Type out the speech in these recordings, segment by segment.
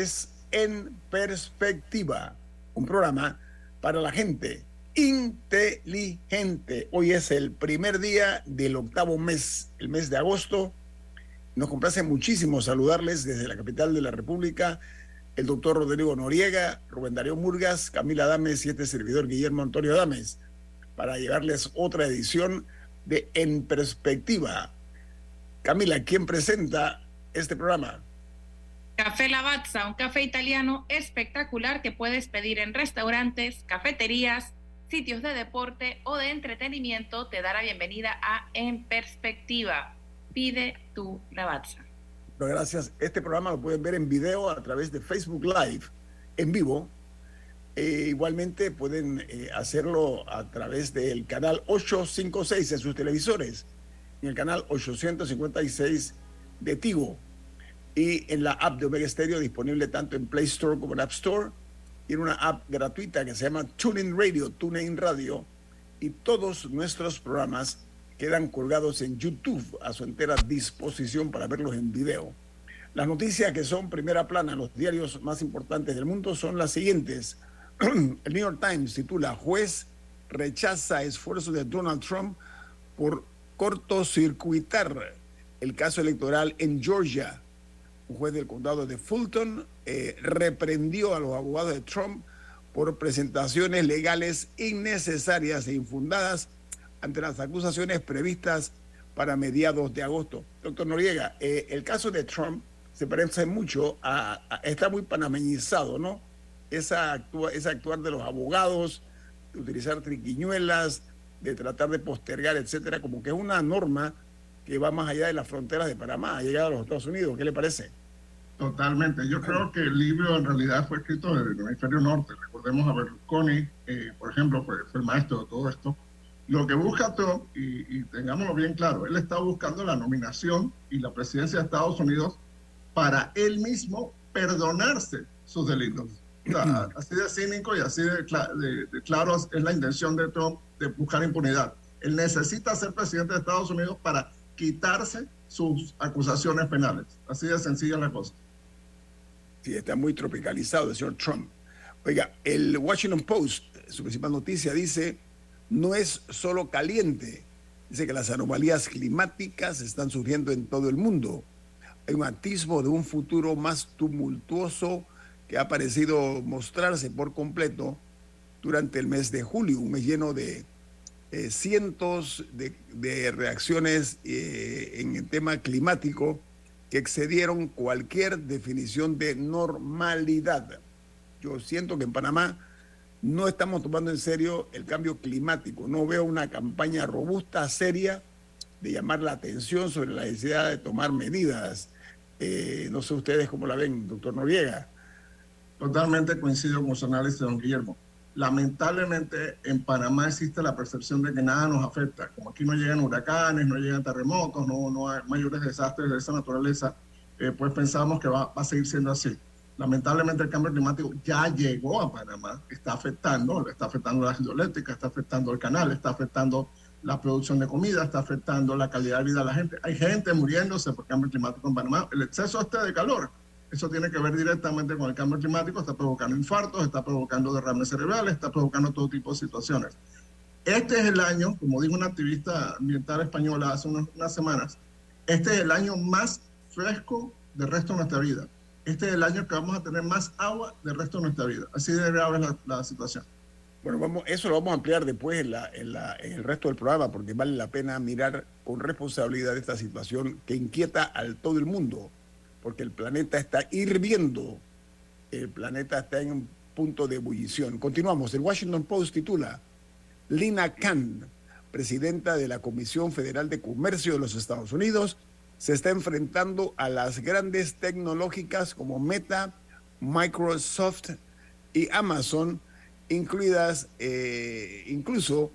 Es En Perspectiva, un programa para la gente inteligente. Hoy es el primer día del octavo mes, el mes de agosto. Nos complace muchísimo saludarles desde la capital de la República, el doctor Rodrigo Noriega, Rubén Darío Murgas, Camila Dames y este servidor Guillermo Antonio Dames, para llevarles otra edición de En Perspectiva. Camila, ¿quién presenta este programa? Café Lavazza, un café italiano espectacular que puedes pedir en restaurantes, cafeterías, sitios de deporte o de entretenimiento, te da la bienvenida a En Perspectiva. Pide tu Lavazza. Gracias. Este programa lo pueden ver en video a través de Facebook Live, en vivo. Eh, igualmente pueden eh, hacerlo a través del canal 856 en sus televisores, en el canal 856 de Tigo y en la app de Omega Stereo disponible tanto en Play Store como en App Store y en una app gratuita que se llama TuneIn Radio, TuneIn Radio y todos nuestros programas quedan colgados en YouTube a su entera disposición para verlos en video. Las noticias que son primera plana los diarios más importantes del mundo son las siguientes. El New York Times titula Juez rechaza esfuerzos de Donald Trump por cortocircuitar el caso electoral en Georgia un juez del condado de Fulton eh, reprendió a los abogados de Trump por presentaciones legales innecesarias e infundadas ante las acusaciones previstas para mediados de agosto. Doctor Noriega, eh, el caso de Trump se parece mucho a, está muy panameñizado, ¿no? Esa, actua, esa actuar de los abogados, de utilizar triquiñuelas, de tratar de postergar, etcétera, como que es una norma que va más allá de las fronteras de Panamá, ha llegado a los Estados Unidos. ¿Qué le parece? Totalmente. Yo creo que el libro en realidad fue escrito desde el hemisferio norte. Recordemos a Berlusconi, eh, por ejemplo, fue, fue, el maestro de todo esto. Lo que busca Trump, y, y, tengámoslo bien claro, él está buscando la nominación y la presidencia de Estados Unidos para él mismo perdonarse sus delitos. O sea, así de cínico y así de, de, de claro es la intención de Trump de buscar impunidad. Él necesita ser presidente de Estados Unidos para quitarse sus acusaciones penales. Así de sencilla la cosa. Sí, está muy tropicalizado el señor Trump. Oiga, el Washington Post, su principal noticia, dice, no es solo caliente, dice que las anomalías climáticas están surgiendo en todo el mundo. Hay un atisbo de un futuro más tumultuoso que ha parecido mostrarse por completo durante el mes de julio, un mes lleno de eh, cientos de, de reacciones eh, en el tema climático que excedieron cualquier definición de normalidad. Yo siento que en Panamá no estamos tomando en serio el cambio climático. No veo una campaña robusta, seria, de llamar la atención sobre la necesidad de tomar medidas. Eh, no sé ustedes cómo la ven, doctor Noriega. Totalmente coincido con su análisis, don Guillermo. Lamentablemente en Panamá existe la percepción de que nada nos afecta. Como aquí no llegan huracanes, no llegan terremotos, no, no hay mayores desastres de esa naturaleza, eh, pues pensamos que va, a seguir siendo así. Lamentablemente el cambio climático ya llegó a Panamá, está afectando, está afectando la hidroeléctrica, está afectando el canal, está afectando la producción de comida, está afectando la calidad de vida de la gente. Hay gente muriéndose por cambio climático en Panamá. El exceso este de calor eso tiene que ver directamente con el cambio climático, está provocando infartos, está provocando derrames cerebrales, está provocando todo tipo de situaciones. Este es el año, como dijo una activista ambiental española hace unas, semanas, este es el año más fresco del resto de nuestra vida. Este es el año que vamos a tener más agua del resto de nuestra vida. Así de grave es la, situación. Bueno, vamos, eso lo vamos a ampliar después en, en, el resto del programa, porque vale la pena mirar con responsabilidad esta situación que inquieta a todo el mundo, porque el planeta está hirviendo, el planeta está en un punto de ebullición. Continuamos. El Washington Post titula Lina Khan, presidenta de la Comisión Federal de Comercio de los Estados Unidos, se está enfrentando a las grandes tecnológicas como Meta, Microsoft y Amazon, incluidas, eh, incluso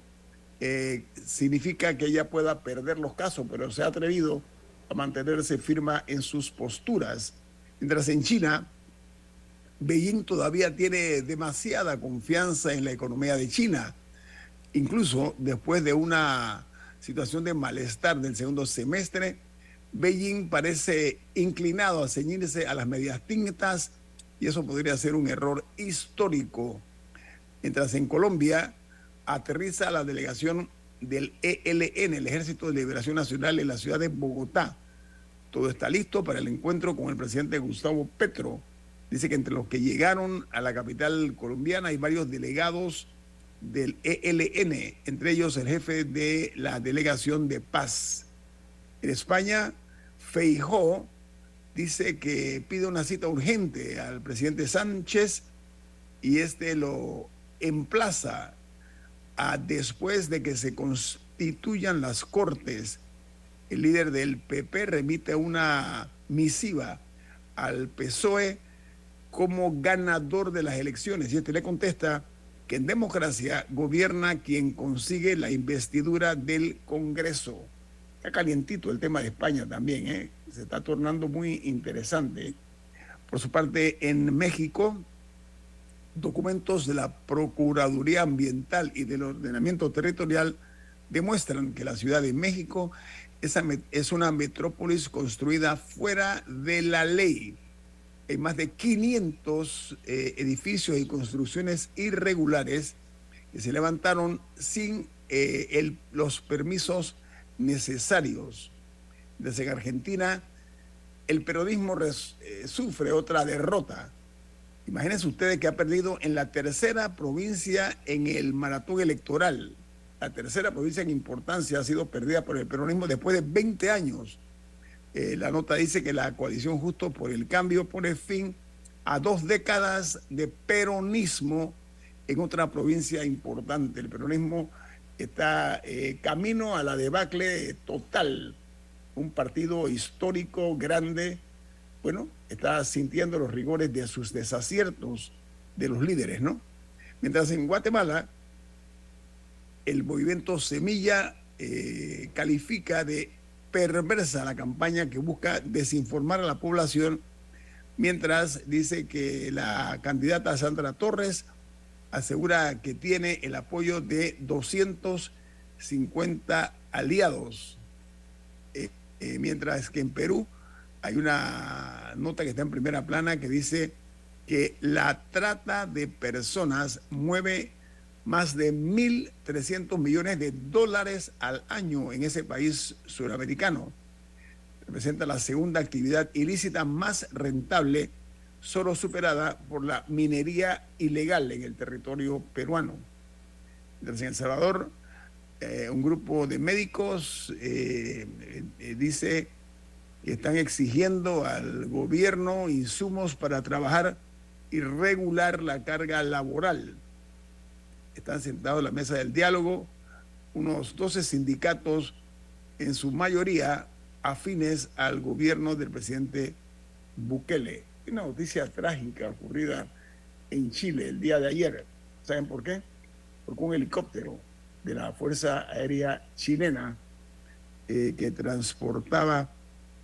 eh, significa que ella pueda perder los casos, pero se ha atrevido a mantenerse firma en sus posturas. Mientras en China, Beijing todavía tiene demasiada confianza en la economía de China Incluso después de una situación de malestar del segundo semestre, Beijing parece inclinado a ceñirse a las medias tintas y eso podría ser un error histórico. Mientras en Colombia aterriza la delegación del ELN, el Ejército de Liberación Nacional, en la ciudad de Bogotá. Todo está listo para el encuentro con el presidente Gustavo Petro. Dice que entre los que llegaron a la capital colombiana hay varios delegados del ELN, entre ellos el jefe de la delegación de paz. En España, Feijó dice que pide una cita urgente al presidente Sánchez y este lo emplaza a después de que se constituyan las cortes. El líder del PP remite una misiva al PSOE como ganador de las elecciones y este le contesta que en democracia gobierna quien consigue la investidura del Congreso. Está calientito el tema de España también, ¿eh? se está tornando muy interesante. Por su parte, en México, documentos de la Procuraduría Ambiental y del Ordenamiento Territorial demuestran que la Ciudad de México es una metrópolis construida fuera de la ley hay más de 500 eh, edificios y construcciones irregulares que se levantaron sin eh, los permisos necesarios. Desde Argentina, el periodismo eh, sufre otra derrota. Imagínense ustedes que ha perdido en la tercera provincia en el maratón electoral. La tercera provincia en importancia ha sido perdida por el peronismo después de 20 años eh, la nota dice que la coalición Justo por el Cambio pone fin a dos décadas de peronismo en otra provincia importante. El peronismo está eh, camino a la debacle total. Un partido histórico, grande, bueno, está sintiendo los rigores de sus desaciertos de los líderes, ¿no? Mientras en Guatemala, el movimiento Semilla eh, califica de perversa la campaña que busca desinformar a la población, mientras dice que la candidata Sandra Torres asegura que tiene el apoyo de 250 aliados, eh, eh, mientras que en Perú hay una nota que está en primera plana que dice que la trata de personas mueve más de 1.300 millones de dólares al año en ese país suramericano. Representa la segunda actividad ilícita más rentable, solo superada por la minería ilegal en el territorio peruano. En El Salvador, eh, un grupo de médicos eh, eh, dice que están exigiendo al gobierno insumos para trabajar y regular la carga laboral están sentados en la mesa del diálogo unos 12 sindicatos, en su mayoría afines al gobierno del presidente Bukele. Una noticia trágica ocurrida en Chile el día de ayer. ¿Saben por qué? Porque un helicóptero de la Fuerza Aérea Chilena eh, que transportaba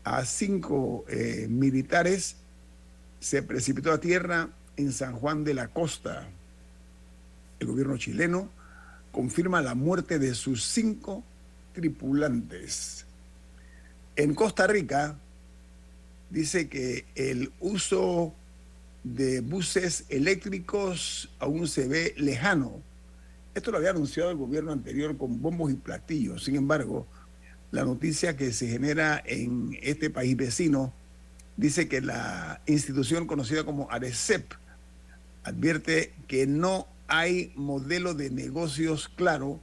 a cinco eh, militares se precipitó a tierra en San Juan de la Costa, el gobierno chileno confirma la muerte de sus cinco tripulantes. En Costa Rica dice que el uso de buses eléctricos aún se ve lejano Esto lo había anunciado el gobierno anterior con bombos y platillos. Sin embargo, la noticia que se genera en este país vecino dice que la institución conocida como ARECEP advierte que no hay modelo de negocios claro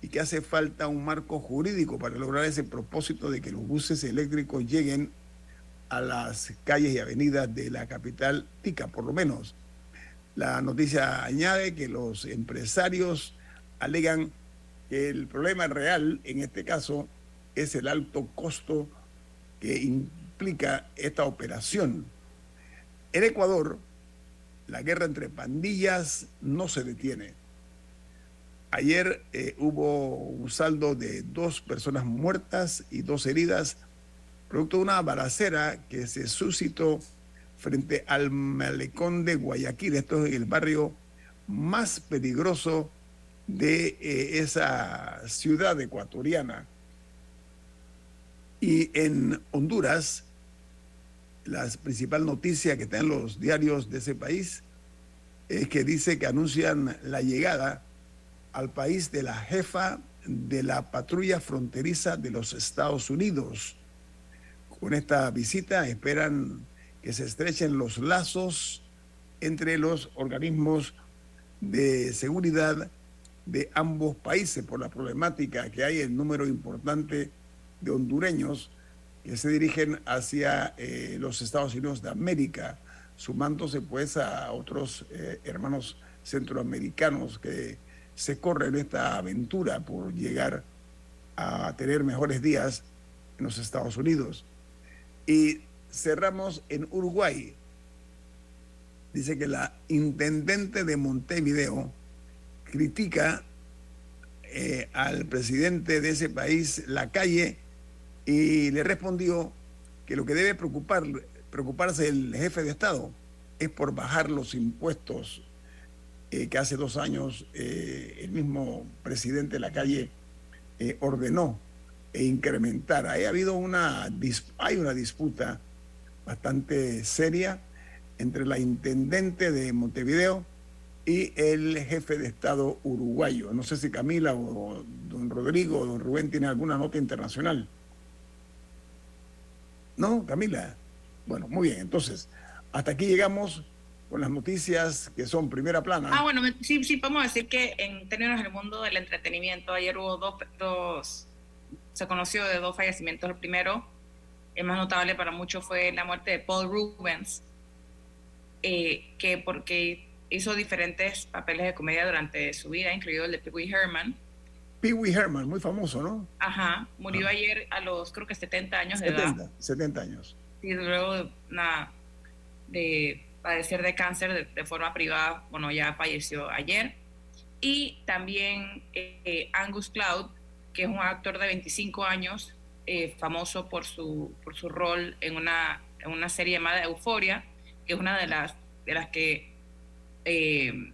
y que hace falta un marco jurídico para lograr ese propósito de que los buses eléctricos lleguen a las calles y avenidas de la capital tica, por lo menos. La noticia añade que los empresarios alegan que el problema real en este caso es el alto costo que implica esta operación. En Ecuador, la guerra entre pandillas no se detiene. Ayer eh, hubo un saldo de dos personas muertas y dos heridas, producto de una balacera que se suscitó frente al malecón de Guayaquil. Esto es el barrio más peligroso de eh, esa ciudad ecuatoriana. Y en Honduras, la principal noticia que están los diarios de ese país es que dice que anuncian la llegada al país de la jefa de la patrulla fronteriza de los Estados Unidos. Con esta visita esperan que se estrechen los lazos entre los organismos de seguridad de ambos países por la problemática que hay el número importante de hondureños que se dirigen hacia eh, los Estados Unidos de América sumándose pues a otros eh, hermanos centroamericanos que se corren esta aventura por llegar a tener mejores días en los Estados Unidos. Y cerramos en Uruguay. Dice que la intendente de Montevideo critica eh, al presidente de ese país, la calle, y le respondió que lo que debe preocupar, preocuparse el jefe de Estado es por bajar los impuestos eh, que hace dos años eh, el mismo presidente de la calle eh, ordenó e incrementar. Ha habido una, hay una disputa bastante seria entre la intendente de Montevideo y el jefe de Estado uruguayo. No sé si Camila o don Rodrigo o don Rubén tienen alguna nota internacional. ¿No, Camila? Bueno, muy bien. Entonces, hasta aquí llegamos con las noticias que son primera plana. Ah, bueno, sí, sí, podemos decir que en términos del mundo del entretenimiento, ayer hubo dos, dos, se conoció de dos fallecimientos. El primero, el más notable para muchos, fue la muerte de Paul Rubens, eh, que porque hizo diferentes papeles de comedia durante su vida, incluido el de Pee Herman. Pee Wee Herman, muy famoso, ¿no? Ajá, murió ayer a los, creo que 70 años de edad. 70 años. Y luego de, de padecer de cáncer de, forma privada, bueno, ya falleció ayer. Y también eh, Angus Cloud, que es un actor de 25 años, eh, famoso por su, por su rol en una, en una serie llamada Euforia, que es una de las, de las que eh,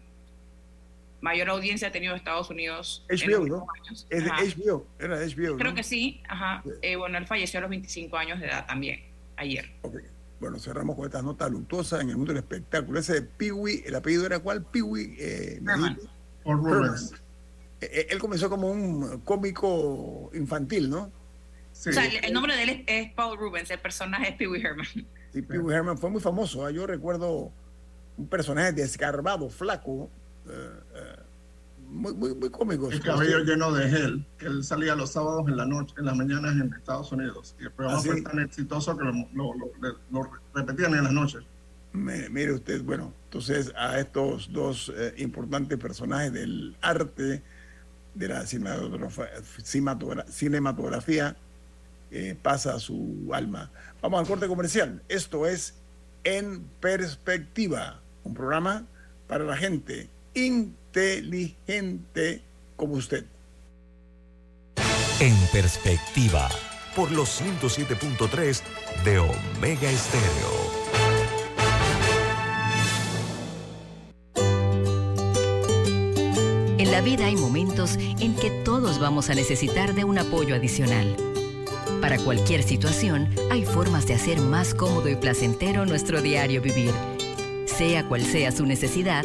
mayor audiencia ha tenido Estados Unidos. HBO, ¿no? Es de HBO, era HBO. Creo que sí, ajá. bueno, él falleció a los 25 años de edad también, ayer. Bueno, cerramos con esta nota luctuosa en el mundo del espectáculo. Ese de Peewee, ¿el apellido era cuál? Peewee. Eh, Rubens. Eh, eh, él comenzó como un cómico infantil, ¿no? Sí. O sea, el, nombre de él es, Paul Rubens, el personaje es Pee Herman. Sí, Pee Herman fue muy famoso. ¿ah? Yo recuerdo un personaje desgarbado, flaco, eh, muy, muy, muy cómico. El cabello lleno de gel, que él salía los sábados en la noche, en las mañanas en Estados Unidos. Y el programa fue tan exitoso que lo, repetían en las noches. mire usted, bueno, entonces a estos dos eh, importantes personajes del arte, de la cinematografía, eh, pasa su alma. Vamos al corte comercial. Esto es En Perspectiva, un programa para la gente inteligente como usted. En perspectiva. Por los 107.3 de Omega Estéreo. En la vida hay momentos en que todos vamos a necesitar de un apoyo adicional. Para cualquier situación, hay formas de hacer más cómodo y placentero nuestro diario vivir. Sea cual sea su necesidad,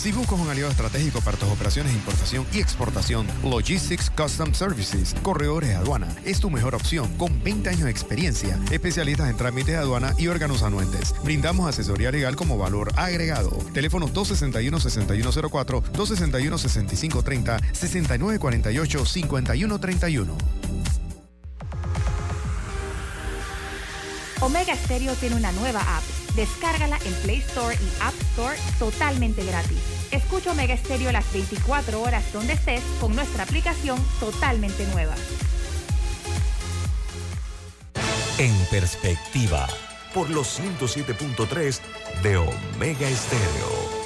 Si buscas un aliado estratégico para tus operaciones de importación y exportación, Logistics Custom Services, Corredores de Aduana, es tu mejor opción con 20 años de experiencia, especialistas en trámites de aduana y órganos anuentes. Brindamos asesoría legal como valor agregado. Teléfono 261-6104, 261-6530, 6948-5131. Omega Stereo tiene una nueva app. Descárgala en Play Store y App Store totalmente gratis. Escucha Omega Stereo las 24 horas donde estés con nuestra aplicación totalmente nueva. En perspectiva, Por los 107.3 de Omega Estéreo.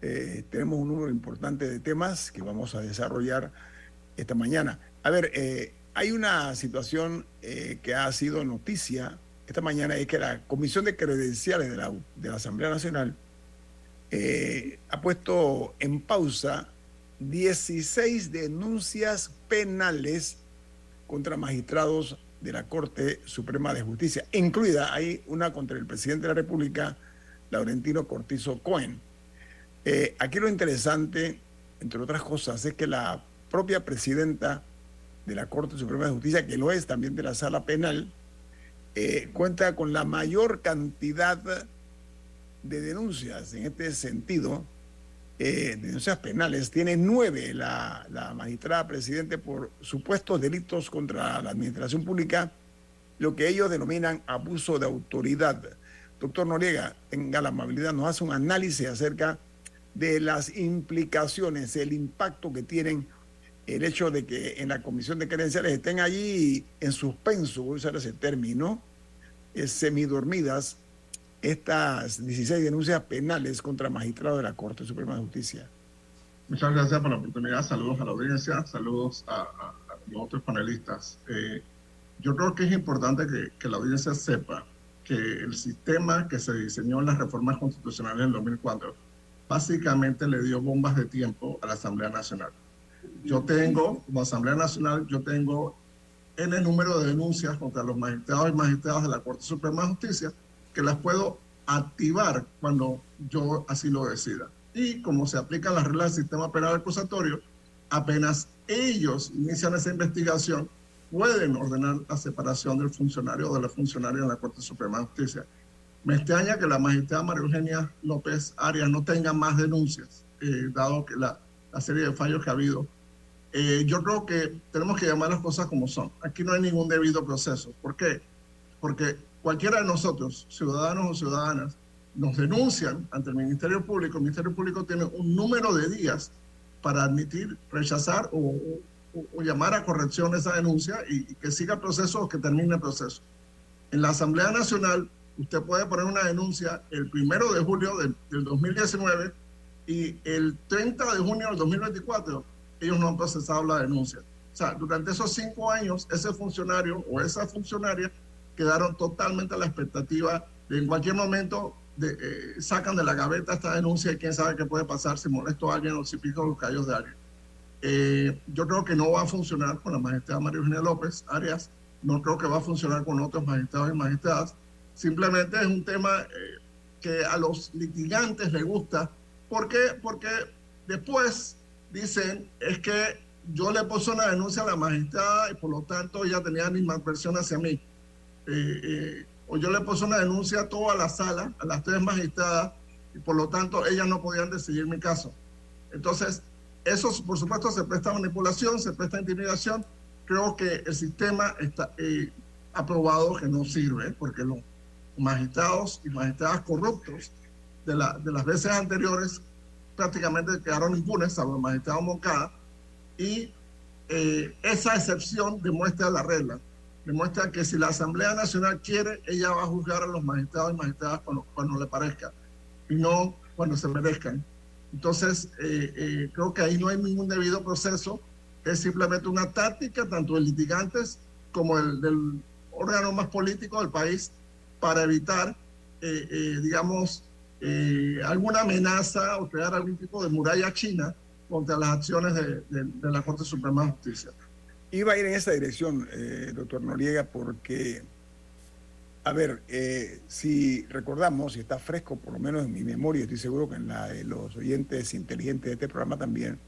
Eh, tenemos un número importante de temas que vamos a desarrollar esta mañana. A ver, eh, hay una situación eh, que ha sido noticia esta mañana, es que la Comisión de Credenciales de la, de la Asamblea Nacional ha puesto en pausa 16 denuncias penales contra magistrados de la Corte Suprema de Justicia, incluida hay una contra el presidente de la República, Laurentino Cortizo Cohen. Eh, aquí lo interesante, entre otras cosas, es que la propia presidenta de la Corte Suprema de Justicia, que lo es también de la Sala Penal, eh, cuenta con la mayor cantidad de denuncias en este sentido, eh, denuncias penales. Tiene nueve la, la magistrada presidente por supuestos delitos contra la administración pública, lo que ellos denominan abuso de autoridad. Doctor Noriega, tenga la amabilidad, nos hace un análisis acerca de las implicaciones, el impacto que tienen el hecho de que en la comisión de credenciales estén allí en suspenso, voy a usar ese término, eh, semidormidas, estas 16 denuncias penales contra magistrados de la Corte Suprema de Justicia. Muchas gracias por la oportunidad. Saludos a la audiencia, saludos a, los otros panelistas. Eh, yo creo que es importante que la audiencia sepa que el sistema que se diseñó en las reformas constitucionales en 2004 básicamente le dio bombas de tiempo a la Asamblea Nacional. Yo tengo, como Asamblea Nacional, yo tengo en el número de denuncias contra los magistrados y magistradas de la Corte Suprema de Justicia que las puedo activar cuando yo así lo decida. Y como se aplican las reglas del sistema penal acusatorio, apenas ellos inician esa investigación, pueden ordenar la separación del funcionario o de la funcionaria en la Corte Suprema de Justicia. Me extraña que la magistrada María Eugenia López Arias no tenga más denuncias, eh, dado que la, la serie de fallos que ha habido. Eh, yo creo que tenemos que llamar las cosas como son. Aquí no hay ningún debido proceso. ¿Por qué? Porque cualquiera de nosotros, ciudadanos o ciudadanas, nos denuncian ante el Ministerio Público. El Ministerio Público tiene un número de días para admitir, rechazar o, o- llamar a corrección esa denuncia y, y que siga el proceso o que termine el proceso. En la Asamblea Nacional, usted puede poner una denuncia el primero de julio del, del 2019 y el 30 de junio del 2024 ellos no han procesado la denuncia. O sea, durante esos cinco años, ese funcionario o esa funcionaria quedaron totalmente a la expectativa de en cualquier momento de, eh, sacan de la gaveta esta denuncia y quién sabe qué puede pasar si molesto a alguien o si pico los callos de alguien. Eh, yo creo que no va a funcionar con la magistrada María Eugenia López Arias, no creo que va a funcionar con otros magistrados y magistradas. Simplemente es un tema eh, que a los litigantes les gusta. ¿Por qué? Porque después dicen es que yo le puse una denuncia a la magistrada y por lo tanto ella tenía animadversión hacia mí. Eh, eh, o yo le puse una denuncia a toda la sala, a las tres magistradas, y por lo tanto ellas no podían decidir mi caso. Entonces, eso por supuesto se presta a manipulación, se presta a intimidación. Creo que el sistema está eh, aprobado que no sirve, porque los magistrados y magistradas corruptos de, la, de las veces anteriores prácticamente quedaron impunes, salvo el magistrado Moncada, y eh, esa excepción demuestra la regla. Demuestra que si la Asamblea Nacional quiere, ella va a juzgar a los magistrados y magistradas cuando, cuando le parezca y no cuando se merezcan. Entonces, eh, eh, creo que ahí no hay ningún debido proceso, es simplemente una táctica tanto de litigantes como el, del órgano más político del país para evitar, digamos, alguna amenaza o crear algún tipo de muralla china contra las acciones de, la Corte Suprema de Justicia. Iba a ir en esa dirección, eh, doctor Noriega, porque, a ver, eh, si recordamos, si está fresco, por lo menos en mi memoria, estoy seguro que en la de los oyentes inteligentes de este programa también,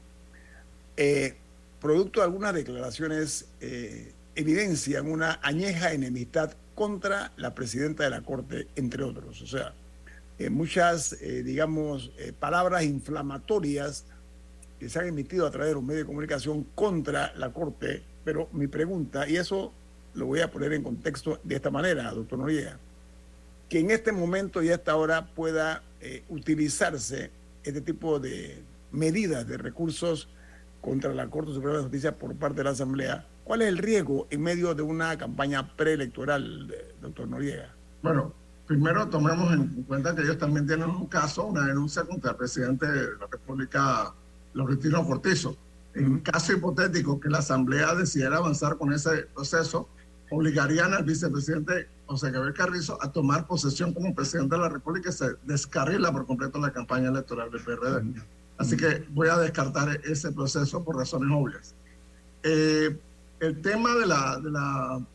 eh, producto de algunas declaraciones, evidencian una añeja enemistad contra la presidenta de la Corte, entre otros. O sea, muchas, digamos, palabras inflamatorias que se han emitido a través de los medios de comunicación contra la Corte, pero mi pregunta, y eso lo voy a poner en contexto de esta manera, doctor Noriega, que en este momento y a esta hora pueda eh, utilizarse este tipo de medidas de recursos contra la Corte Suprema de Justicia por parte de la Asamblea. ¿Cuál es el riesgo en medio de una campaña preelectoral, doctor Noriega? Bueno, primero tomemos en cuenta que ellos también tienen un caso, una denuncia contra el presidente de la República los retiros cortizos. En caso hipotético que la Asamblea decidiera avanzar con ese proceso, obligarían al vicepresidente José Gabriel Carrizo a tomar posesión como presidente de la República y se descarrila por completo la campaña electoral del PRD. Así que voy a descartar ese proceso por razones obvias. Eh, el tema de la, de la,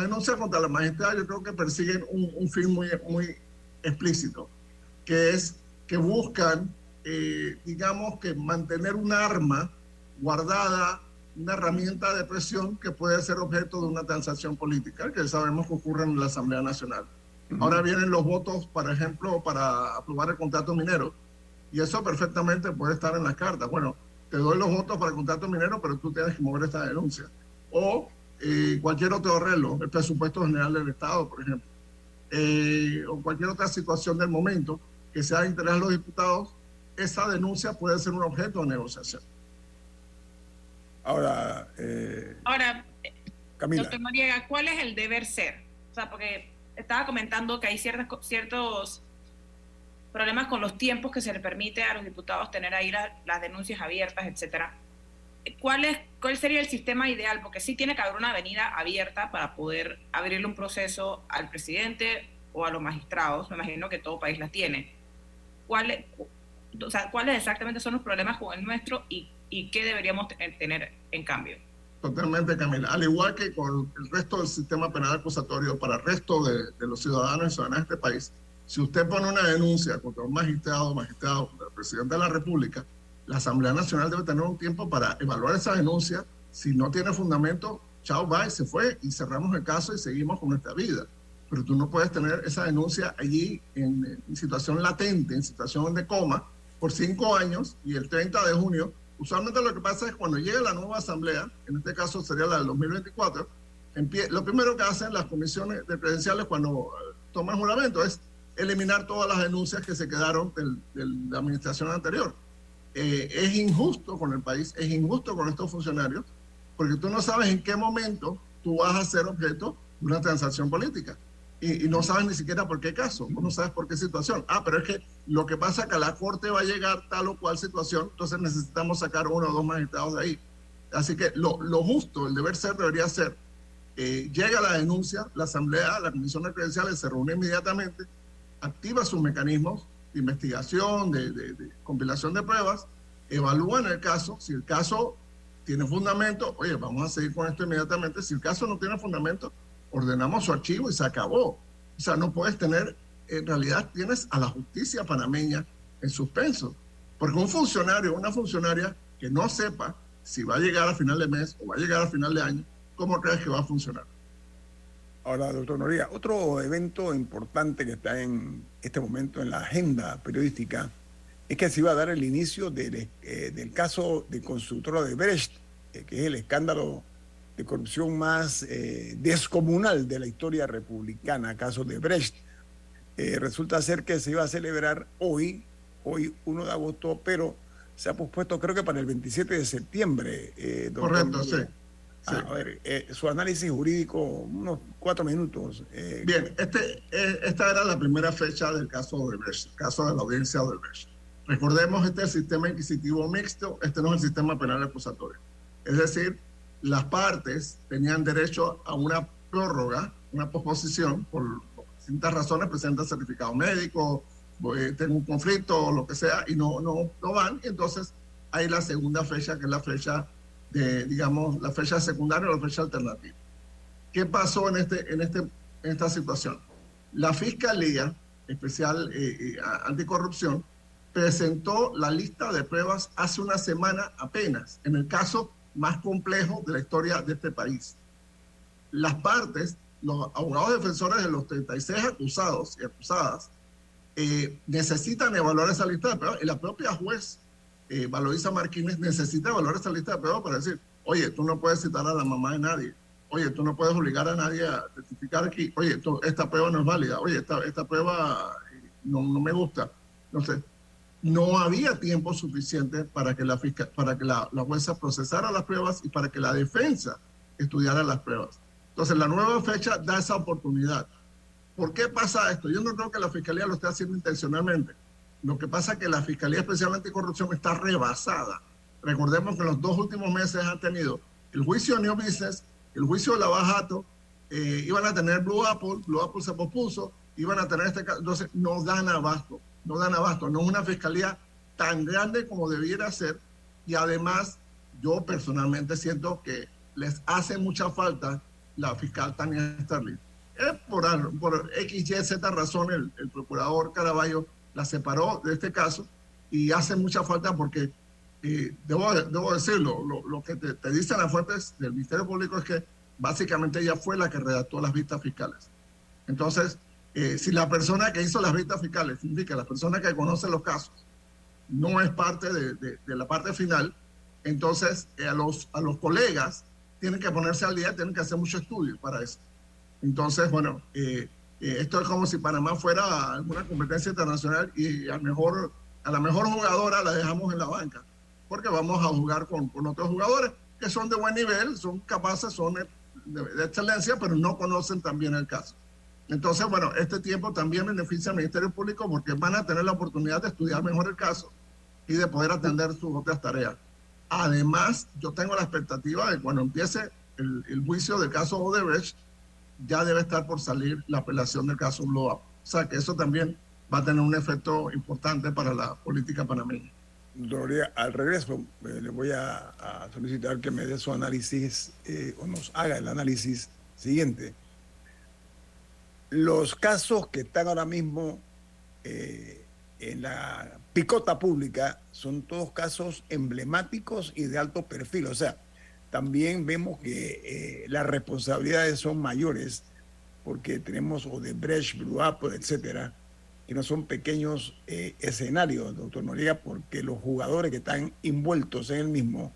denuncia contra la magistrada, yo creo que persiguen un, un fin muy, muy explícito, que es que buscan eh, digamos que mantener un arma guardada, una herramienta de presión que puede ser objeto de una transacción política, que sabemos que ocurre en la Asamblea Nacional. Ahora vienen los votos, por ejemplo, para aprobar el contrato minero, y eso perfectamente puede estar en las cartas. Bueno, te doy los votos para el contrato minero, pero tú tienes que mover esta denuncia. O eh, cualquier otro arreglo, el presupuesto general del Estado, por ejemplo, eh, o cualquier otra situación del momento que sea de interés de los diputados esa denuncia puede ser un objeto de negociación. Ahora, eh, Ahora, doctor Noriega, ¿cuál es el deber ser? O sea, porque estaba comentando que hay ciertos, ciertos problemas con los tiempos que se le permite a los diputados tener ahí las denuncias abiertas, etcétera. ¿Cuál, es, ¿Cuál sería el sistema ideal? Porque sí tiene que haber una avenida abierta para poder abrirle un proceso al presidente o a los magistrados. Me imagino que todo país la tiene. ¿Cuál, o sea, cuáles exactamente son los problemas con el nuestro y, y qué deberíamos tener en cambio. Totalmente, Camila. Al igual que con el resto del sistema penal acusatorio para el resto de, de los ciudadanos y ciudadanas de este país, si usted pone una denuncia contra un magistrado magistrado, contra el presidente de la República, la Asamblea Nacional debe tener un tiempo para evaluar esa denuncia. Si no tiene fundamento, chao, bye, se fue y cerramos el caso y seguimos con nuestra vida. Pero tú no puedes tener esa denuncia allí en, en situación latente, en situación de coma, por cinco años y el 30 de junio, usualmente lo que pasa es cuando llega la nueva asamblea, en este caso sería la del 2024, lo primero que hacen las comisiones de credenciales cuando eh, toman juramento es eliminar todas las denuncias que se quedaron de la administración anterior. Eh, es injusto con el país, es injusto con estos funcionarios, porque tú no sabes en qué momento tú vas a ser objeto de una transacción política y, no sabes ni siquiera por qué caso, no sabes por qué situación. Ah, pero es que lo que pasa es que a la corte va a llegar tal o cual situación, entonces necesitamos sacar uno o dos magistrados de ahí. Así que lo, lo justo, el deber ser debería ser, eh, llega la denuncia, la asamblea, la comisión de credenciales se reúne inmediatamente, activa sus mecanismos de investigación, de, de, de compilación de pruebas, evalúan el caso, si el caso tiene fundamento, oye, vamos a seguir con esto inmediatamente, si el caso no tiene fundamento, ordenamos su archivo y se acabó. O sea, no puedes tener, en realidad tienes a la justicia panameña en suspenso. Porque un funcionario, una funcionaria que no sepa si va a llegar a final de mes o va a llegar a final de año, ¿cómo crees que va a funcionar? Ahora, doctor Noría, otro evento importante que está en este momento en la agenda periodística es que se iba a dar el inicio del, eh, del caso de constructora de Brecht, eh, que es el escándalo de corrupción más eh, descomunal de la historia republicana, caso de Brecht. Eh, resulta ser que se iba a celebrar hoy, hoy 1 de agosto, pero se ha pospuesto creo que para el 27 de septiembre. Eh, Correcto, sí. Ah, a ver, eh, su análisis jurídico, unos cuatro minutos. Eh. Bien, este, esta era la primera fecha del caso Odebrecht, el caso de la audiencia Odebrecht. Recordemos, este es el sistema inquisitivo mixto, este no es el sistema penal acusatorio. Es decir, las partes tenían derecho a una prórroga, una posposición, por distintas razones, presentan certificado médico, eh, tengo un conflicto o lo que sea, y no, no, no van. entonces hay la segunda fecha, que es la fecha de, digamos, la fecha secundaria o la fecha alternativa. ¿Qué pasó en, este, en, este, en esta situación? La Fiscalía Especial eh, eh, Anticorrupción presentó la lista de pruebas hace una semana apenas, en el caso más complejo de la historia de este país. Las partes, los abogados defensores de los 36 acusados y acusadas, eh, necesitan evaluar esa lista de pruebas y la propia juez eh, Valoriza Martínez necesita evaluar esa lista de pruebas para decir, oye, tú no puedes citar a la mamá de nadie, oye, tú no puedes obligar a nadie a testificar aquí, oye, esta prueba no es válida, oye, esta, esta prueba eh, no, no me gusta. Entonces, no había tiempo suficiente para que, la, para que la, la, jueza procesara las pruebas y para que la defensa estudiara las pruebas. Entonces, la nueva fecha da esa oportunidad. ¿Por qué pasa esto? Yo no creo que la Fiscalía lo esté haciendo intencionalmente. Lo que pasa es que la Fiscalía Especialmente de Corrupción está rebasada. Recordemos que los dos últimos meses han tenido el juicio de New Business, el juicio de Lavajato, eh, iban a tener Blue Apple, Blue Apple se pospuso, iban a tener este caso. Entonces, no dan abasto no dan abasto, no es una fiscalía tan grande como debiera ser y además yo personalmente siento que les hace mucha falta la fiscal Tania Sterling. por, por X, Y, Z razón el, procurador Caraballo la separó de este caso y hace mucha falta porque, eh, debo, debo, decirlo, lo, que te, dicen las fuentes del Ministerio Público es que básicamente ella fue la que redactó las vistas fiscales. Entonces, eh, si la persona que hizo las vistas fiscales, significa la persona que conoce los casos, no es parte de, la parte final, entonces eh, a, los, a colegas tienen que ponerse al día, tienen que hacer mucho estudio para eso. Entonces, bueno, eh, esto es como si Panamá fuera alguna competencia internacional y a, mejor, a la mejor jugadora la dejamos en la banca, porque vamos a jugar con, con otros jugadores que son de buen nivel, son capaces, son de excelencia, pero no conocen también el caso. Entonces, bueno, este tiempo también beneficia al Ministerio Público porque van a tener la oportunidad de estudiar mejor el caso y de poder atender sus otras tareas. Además, yo tengo la expectativa de cuando empiece el, juicio del caso Odebrecht, ya debe estar por salir la apelación del caso Blow O sea, que eso también va a tener un efecto importante para la política panameña. Gloria, al regreso eh, le voy a, solicitar que me dé su análisis eh, o nos haga el análisis siguiente los casos que están ahora mismo eh, en la picota pública son todos casos emblemáticos y de alto perfil. O sea, también vemos que eh, las responsabilidades son mayores porque tenemos Odebrecht, Blue Apple, etcétera, que no son pequeños eh, escenarios, doctor Noriega, porque los jugadores que están envueltos en el mismo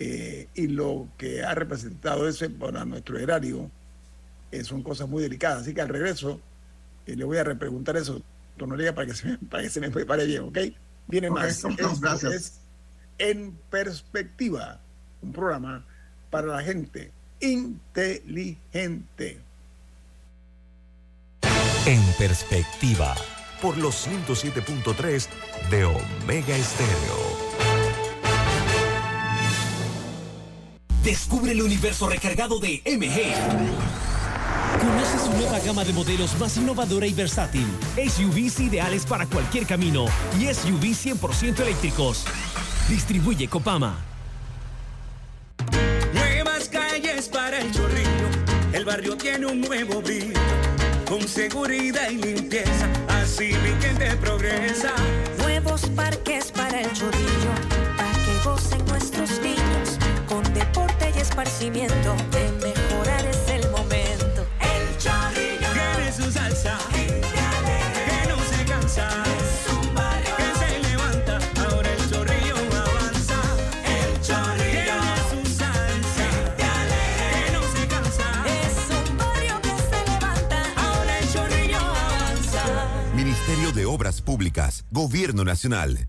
y lo que ha representado ese para nuestro erario eh, son cosas muy delicadas. Así que al regreso eh, le voy a repreguntar eso, Tonoría, para que se me, para que se me prepare bien, ¿ok? Viene más. gracias. en perspectiva, un programa para la gente inteligente. En perspectiva, por los 107.3 de Omega Estéreo. Descubre el universo recargado de MG. Conoce su nueva gama de modelos más innovadora y versátil. SUVs ideales para cualquier camino y SUVs 100% eléctricos. Distribuye Copama. Nuevas calles para el chorrillo. El barrio tiene un nuevo brillo. Con seguridad y limpieza. Así mi gente progresa. Nuevos parques para el chorrillo. Para que gocen nuestros niños. Con deporte y esparcimiento. De ahora el chorrillo avanza. Ministerio de Obras Públicas, Gobierno Nacional.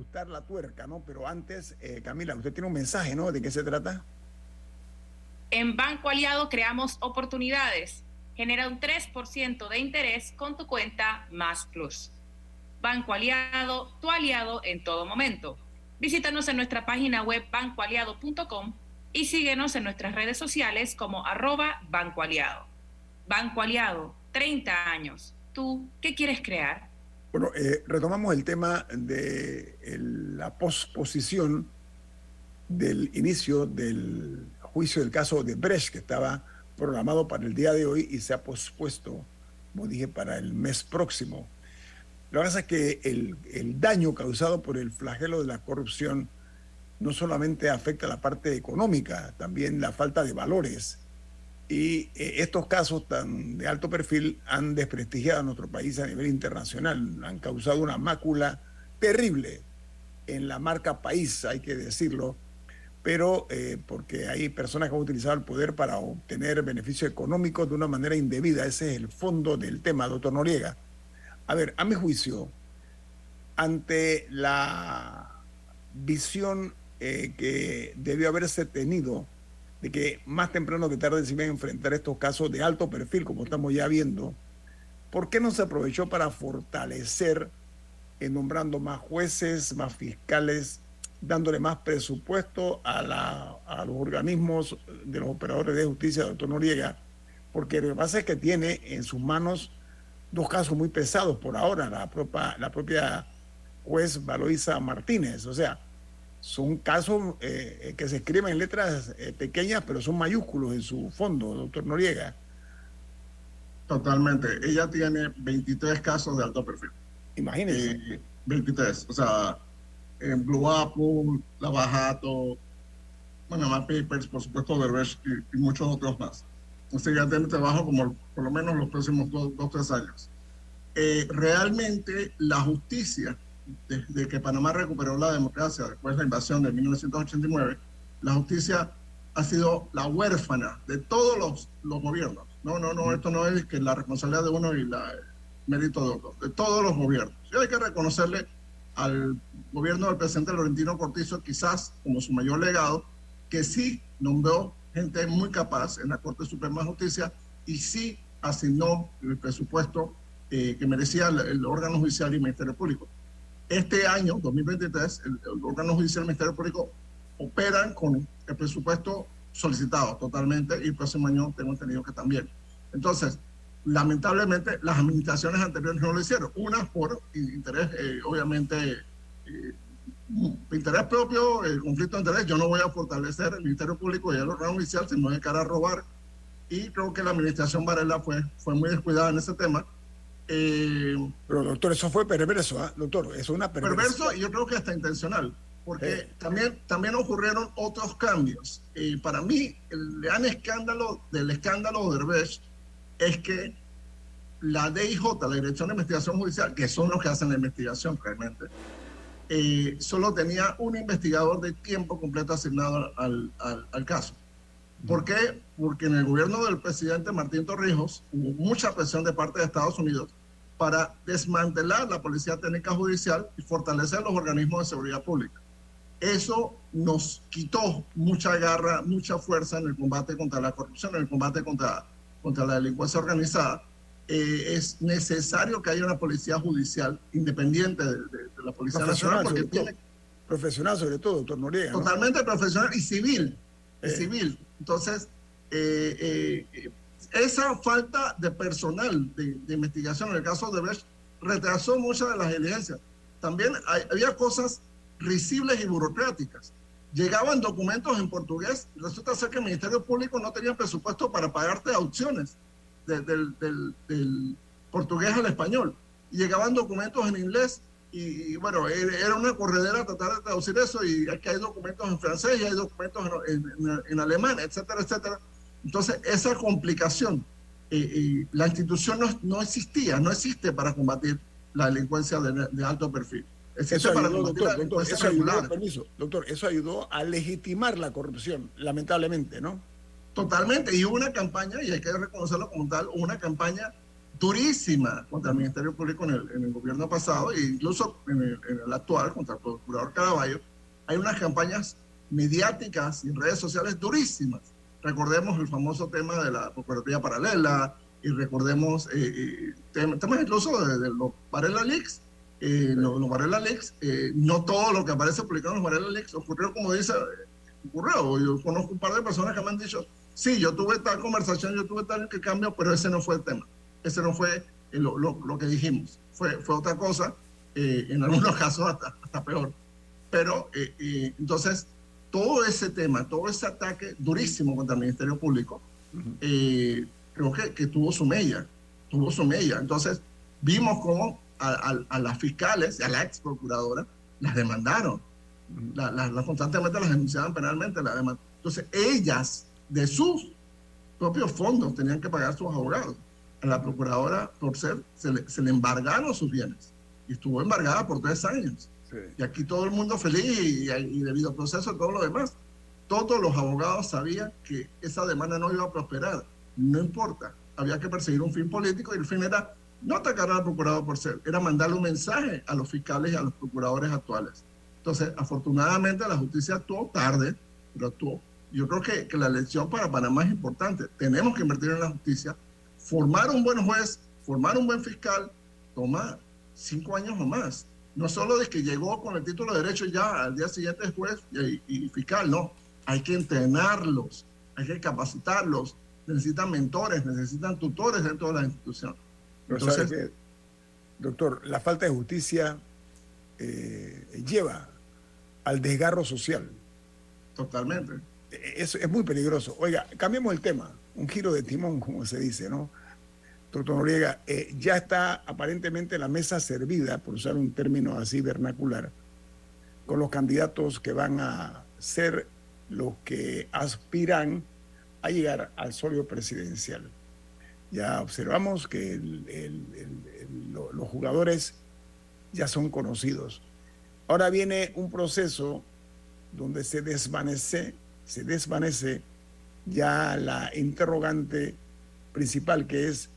Ajustar la tuerca, ¿no? Pero antes, eh, Camila, usted tiene un mensaje, ¿no? ¿De qué se trata? En Banco Aliado creamos oportunidades. Genera un 3% de interés con tu cuenta Más Plus. Banco Aliado, tu aliado en todo momento. Visítanos en nuestra página web bancoaliado.com y síguenos en nuestras redes sociales como arroba Banco Aliado. Banco Aliado, 30 años. ¿Tú qué quieres crear? Bueno, eh, retomamos el tema de la posposición del inicio del juicio del caso de Brecht, que estaba programado para el día de hoy y se ha pospuesto, como dije, para el mes próximo. Que pasa es que el, el daño causado por el flagelo de la corrupción no solamente afecta la parte económica, también la falta de valores. Y eh, estos casos tan de alto perfil han desprestigiado a nuestro país a nivel internacional, han causado una mácula terrible en la marca país, hay que decirlo, pero eh, porque hay personas que han utilizado el poder para obtener beneficios económicos de una manera indebida. Ese es el fondo del tema, doctor Noriega. A ver, a mi juicio, ante la visión eh, que debió haberse tenido de que más temprano que tarde se iban a enfrentar estos casos de alto perfil, como estamos ya viendo, ¿por qué no se aprovechó para fortalecer, nombrando más jueces, más fiscales, dándole más presupuesto a, la- a los organismos de los operadores de justicia, doctor Noriega? Porque lo que pasa es que tiene en sus manos dos casos muy pesados por ahora, la propia, la propia juez Valoisa Martínez, o sea, son casos eh, eh, que se escriben en letras eh, pequeñas, pero son mayúsculos en su fondo, doctor Noriega. Totalmente. Ella tiene 23 casos de alto perfil. Imagínense. Eh, 23. O sea, en Blue Apple, Lavajato, Panama Papers, por supuesto, Derbez y, y muchos otros más. O sea, ya tiene trabajo como por lo menos los próximos dos, dos tres años. Realmente la justicia, desde que Panamá recuperó la democracia después de la invasión de 1989, la justicia ha sido la huérfana de todos los, los gobiernos. No, no, no, esto no es que la responsabilidad de uno y la, el mérito de otro, de todos los gobiernos. Y hay que reconocerle al gobierno del presidente Laurentino Cortizo, quizás como su mayor legado, que sí nombró gente muy capaz en la Corte Suprema de Justicia y sí asignó el presupuesto eh, que merecía el, el órgano judicial y el Ministerio Público. Este año, 2023, el, el órgano judicial y el Ministerio Público operan con el presupuesto solicitado totalmente y el próximo año tengo entendido que también. Entonces, lamentablemente las administraciones anteriores no lo hicieron. Unas por interés, eh, obviamente, eh, interés propio, el conflicto de interés. Yo no voy a fortalecer el Ministerio Público y el órgano judicial, sino de cara a robar. Y creo que la administración Varela fue, fue muy descuidada en ese tema. Eh, Pero doctor, eso fue perverso, ¿ah? doctor, eso es una perversa. perverso y yo creo que hasta intencional, porque Eh. también, también ocurrieron otros cambios. Y para mí, el gran escándalo del escándalo de Derbez es que la DIJ, la Dirección de Investigación Judicial, que son los que hacen la investigación realmente, eh, solo tenía un investigador de tiempo completo asignado al, al- al caso. ¿Por qué? Porque en el gobierno del presidente Martín Torrijos hubo mucha presión de parte de Estados Unidos para desmantelar la Policía Técnica Judicial y fortalecer los organismos de seguridad pública. Eso nos quitó mucha garra, mucha fuerza en el combate contra la corrupción, en el combate contra, contra la delincuencia organizada. Eh, es necesario que haya una policía judicial independiente de, de- de la Policía Nacional Profesional, porque sobre todo. tiene Profesional sobre todo, doctor Noriega. ¿no? totalmente profesional y civil. y Eh. civil. Entonces, eh, eh, esa falta de personal de, de investigación en el caso de Brecht retrasó muchas de las diligencias. También hay- había cosas risibles y burocráticas. Llegaban documentos en portugués resulta ser que el Ministerio Público no tenía presupuesto para pagarte opciones del, del- del portugués al español. llegaban documentos en inglés y, y, bueno, era era una corredera tratar de traducir eso y aquí hay documentos en francés y hay documentos en, en- en alemán, etcétera, etcétera. Entonces, esa complicación, eh, eh, la institución no, no existía, no existe para combatir la delincuencia de, de alto perfil. Existe Eso para ayudó, combatir la doctor, doctor, eso ayudó, permiso, doctor, eso ayudó a legitimar la corrupción, lamentablemente, ¿no? Totalmente, y hubo una campaña, y hay que reconocerlo como tal, una campaña durísima contra el Ministerio Público en el, en el gobierno pasado e incluso en el, en el actual, contra el procurador Caraballo. Hay unas campañas mediáticas y redes sociales durísimas. Recordemos el famoso tema de la Procuraduría Paralela y recordemos eh, eh, tem- temas incluso de, de los Varela Leaks. Eh, los, los Varela Leaks, eh, no todo lo que aparece publicado en los Varela Leaks ocurrió como dice ocurrió. Yo conozco un par de personas que me han dicho, sí, yo tuve tal conversación, yo tuve tal que cambio, pero ese no fue el tema. Ese no fue eh, lo, lo- lo que dijimos. Fue, fue otra cosa, eh, en algunos casos hasta, hasta peor. Pero entonces, todo ese tema, todo ese ataque durísimo contra el Ministerio Público, eh, creo que, que tuvo su mella, tuvo su mella. Entonces, vimos cómo a, a- a las fiscales y a la ex procuradora las demandaron. La- la- las constantemente las denunciaban penalmente. La Entonces, ellas, de sus propios fondos, tenían que pagar sus abogados. A la procuradora, por ser, se le, se le embargaron sus bienes. Y estuvo embargada por tres años. Y aquí todo el mundo feliz y, debido al proceso todo lo demás. Todos los abogados sabían que esa demanda no iba a prosperar. No importa. Había que perseguir un fin político y el fin era no atacar al procurador por ser, era mandarle un mensaje a los fiscales y a los procuradores actuales. Entonces, afortunadamente la justicia actuó tarde, pero actuó. Yo creo que, que la elección para Panamá es importante. Tenemos que invertir en la justicia, formar un buen juez, formar un buen fiscal, toma cinco años o más. No solo de que llegó con el título de derecho y ya al día siguiente es juez y, y fiscal, no. Hay que entrenarlos, hay que capacitarlos, necesitan mentores, necesitan tutores dentro de la institución. Pero Entonces, ¿sabe qué? doctor, la falta de justicia eh, lleva al desgarro social. Totalmente. Es, es muy peligroso. Oiga, cambiemos el tema. Un giro de timón, como se dice, ¿no? Doctor Noriega, eh, ya está aparentemente la mesa servida, por usar un término así vernacular, con los candidatos que van a ser los que aspiran a llegar al solio presidencial. Ya observamos que los jugadores ya son conocidos. Ahora viene un proceso donde se desvanece, se desvanece ya la interrogante principal que es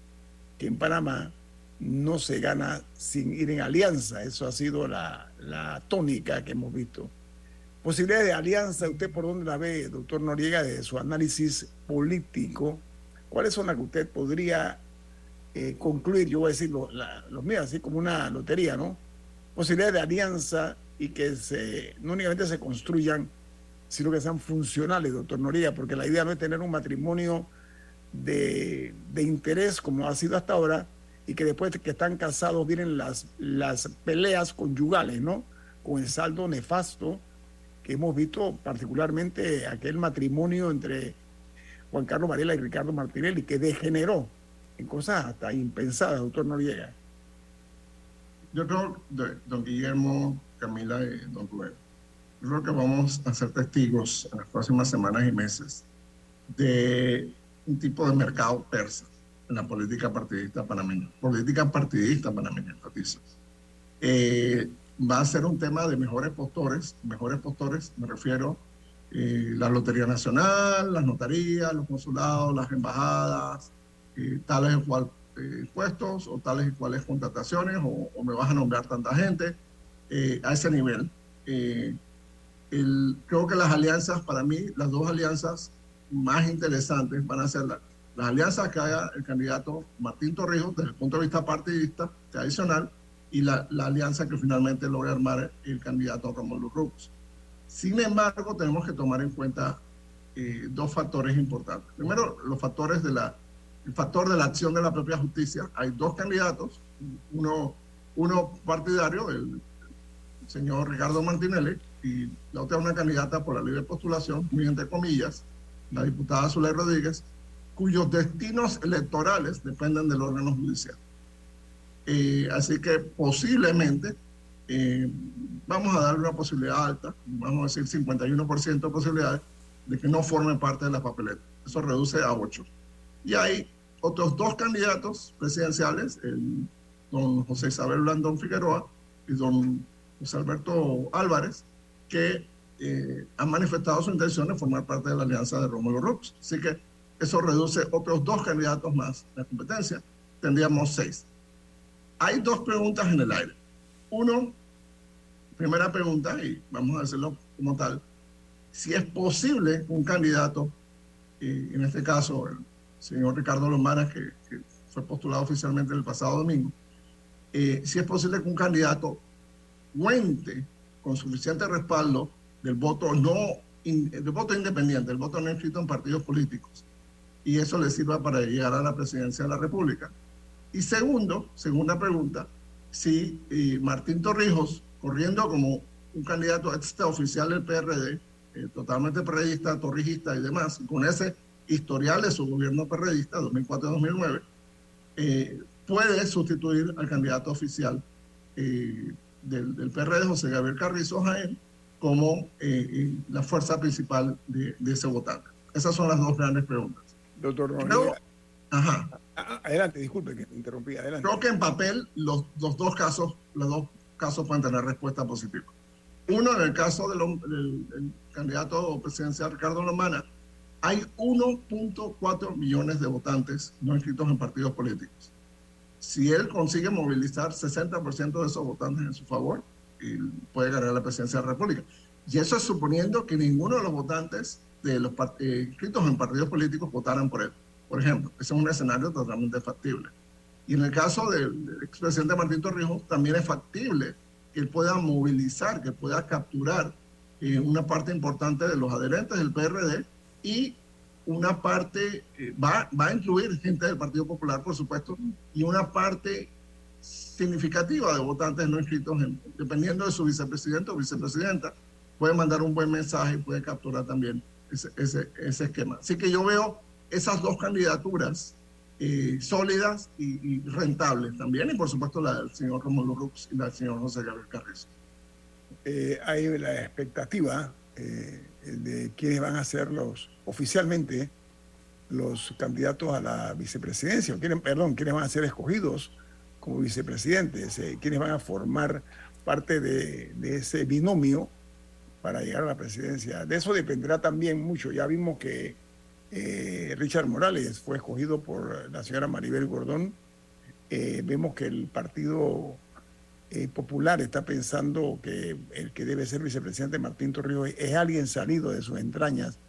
en Panamá no se gana sin ir en alianza. Eso ha sido la, la tónica que hemos visto. Posibilidades de alianza, ¿usted por dónde la ve, doctor Noriega, de su análisis político? ¿Cuáles son las que usted podría eh, concluir? Yo voy a decir los míos, así como una lotería, ¿no? Posibilidades de alianza y que se, no únicamente se construyan, sino que sean funcionales, doctor Noriega, porque la idea no es tener un matrimonio de, de interés como ha sido hasta ahora y que después de que están casados vienen las, las peleas conyugales, ¿no? Con el saldo nefasto que hemos visto particularmente aquel matrimonio entre Juan Carlos Varela y Ricardo Martinelli, que degeneró en cosas hasta impensadas, doctor Noriega. Yo creo, don Guillermo, Camila y don Rubén, yo creo que vamos a ser testigos en las próximas semanas y meses de un tipo de mercado persa en la política partidista panameña. Política partidista panameña, enfatizo. Eh, va a ser un tema de mejores postores. Mejores postores, me refiero eh, la Lotería Nacional, las notarías, los consulados, las embajadas, eh, tales y cual eh, puestos o tales y cuales contrataciones o, o me vas a nombrar tanta gente eh, a ese nivel. Eh, el- creo que las alianzas, para mí, las dos alianzas más interesantes van a ser la- las alianzas que haga el candidato Martín Torrijos desde el punto de vista partidista tradicional y la, la alianza que finalmente logra armar el candidato Romulo Rux. Sin embargo, tenemos que tomar en cuenta eh, dos factores importantes. Primero, los factores de la, el factor de la acción de la propia justicia. Hay dos candidatos, uno, uno partidario, el señor Ricardo Martinelli, y la otra una candidata por la libre postulación, muy entre comillas, la diputada Zuley Rodríguez, cuyos destinos electorales dependen del órgano judicial. Eh, así que posiblemente eh, vamos a darle una posibilidad alta, vamos a decir 51% de posibilidades de que no formen parte de la papeleta. Eso reduce a 8. Y hay otros dos candidatos presidenciales, el don José Isabel Blandón Figueroa y don José Alberto Álvarez, que eh, han manifestado su intención de formar parte de la alianza de Rómulo Rux. Así que eso reduce otros dos candidatos más la competencia. Tendríamos seis. Hay dos preguntas en el aire. Uno, primera pregunta, y vamos a hacerlo como tal, si es posible un candidato, y en este caso el señor Ricardo Lomara, que, que fue postulado oficialmente el pasado domingo, eh, si es posible que un candidato cuente con suficiente respaldo del voto no del voto independiente, el voto no inscrito en partidos políticos, y eso le sirva para llegar a la presidencia de la República. Y segundo, segunda pregunta, si eh, Martín Torrijos, corriendo como un candidato extraoficial del PRD, eh, totalmente perredista, torrijista y demás, con ese historial de su gobierno perredista, 2004-2009, eh, puede sustituir al candidato oficial eh, del, del PRD, José Gabriel Carrizo Jaén, como eh, eh, la fuerza principal de, de ese votante. Esas son las dos grandes preguntas. Doctor Luego, Noriega, ajá. a- adelante, disculpe que te interrumpí, adelante. Creo que en papel los, los dos casos, los dos casos pueden tener respuesta positiva. Uno, en el caso del, del- del candidato presidencial Ricardo Lomana, hay 1.4 millones de votantes no inscritos en partidos políticos. Si él consigue movilizar 60% de esos votantes en su favor, puede ganar la presidencia de la República. Y eso es suponiendo que ninguno de los votantes de los eh, inscritos en partidos políticos votaran por él. Por ejemplo, ese es un escenario totalmente factible. Y en el caso del, del expresidente Martín Torrijos, también es factible que él pueda movilizar, que pueda capturar eh, una parte importante de los adherentes del PRD y una parte, eh, va, va a incluir gente del Partido Popular, por supuesto, y una parte significativa de votantes no inscritos, en- dependiendo de su vicepresidente o vicepresidenta, puede mandar un buen mensaje y puede capturar también ese, esquema. Así que yo veo esas dos candidaturas eh, sólidas y, rentables también, y por supuesto la del señor Romulo Rux y la del señor José Gabriel Carrizo. Eh, hay la expectativa eh, de quiénes van a ser los oficialmente los candidatos a la vicepresidencia, quieren, perdón, quiénes van a ser escogidos como vicepresidentes, quiénes van a formar parte de, de ese binomio para llegar a la presidencia. De eso dependerá también mucho. Ya vimos que eh, Richard Morales fue escogido por la señora Maribel Gordón. Eh, vemos que el Partido eh, Popular está pensando que el que debe ser vicepresidente Martín Torrijos es alguien salido de sus entrañas.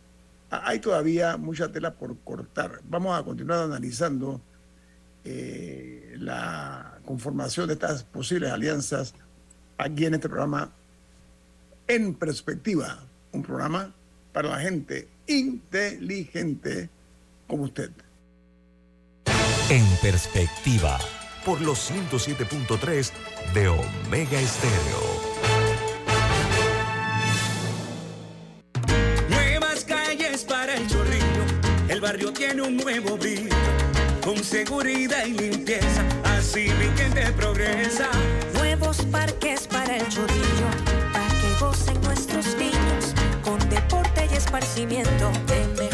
Ha- Hay todavía mucha tela por cortar. Vamos a continuar analizando eh, la conformación de estas posibles alianzas aquí en este programa En Perspectiva, un programa para la gente inteligente como usted. En perspectiva, por los 107.3 de Omega Estéreo. Nuevas calles para el chorrillo, el barrio tiene un nuevo brillo, con seguridad y limpieza, así mi gente progresa. Nuevos parques para el chorrillo, para que gocen nuestros niños, con deporte y esparcimiento, de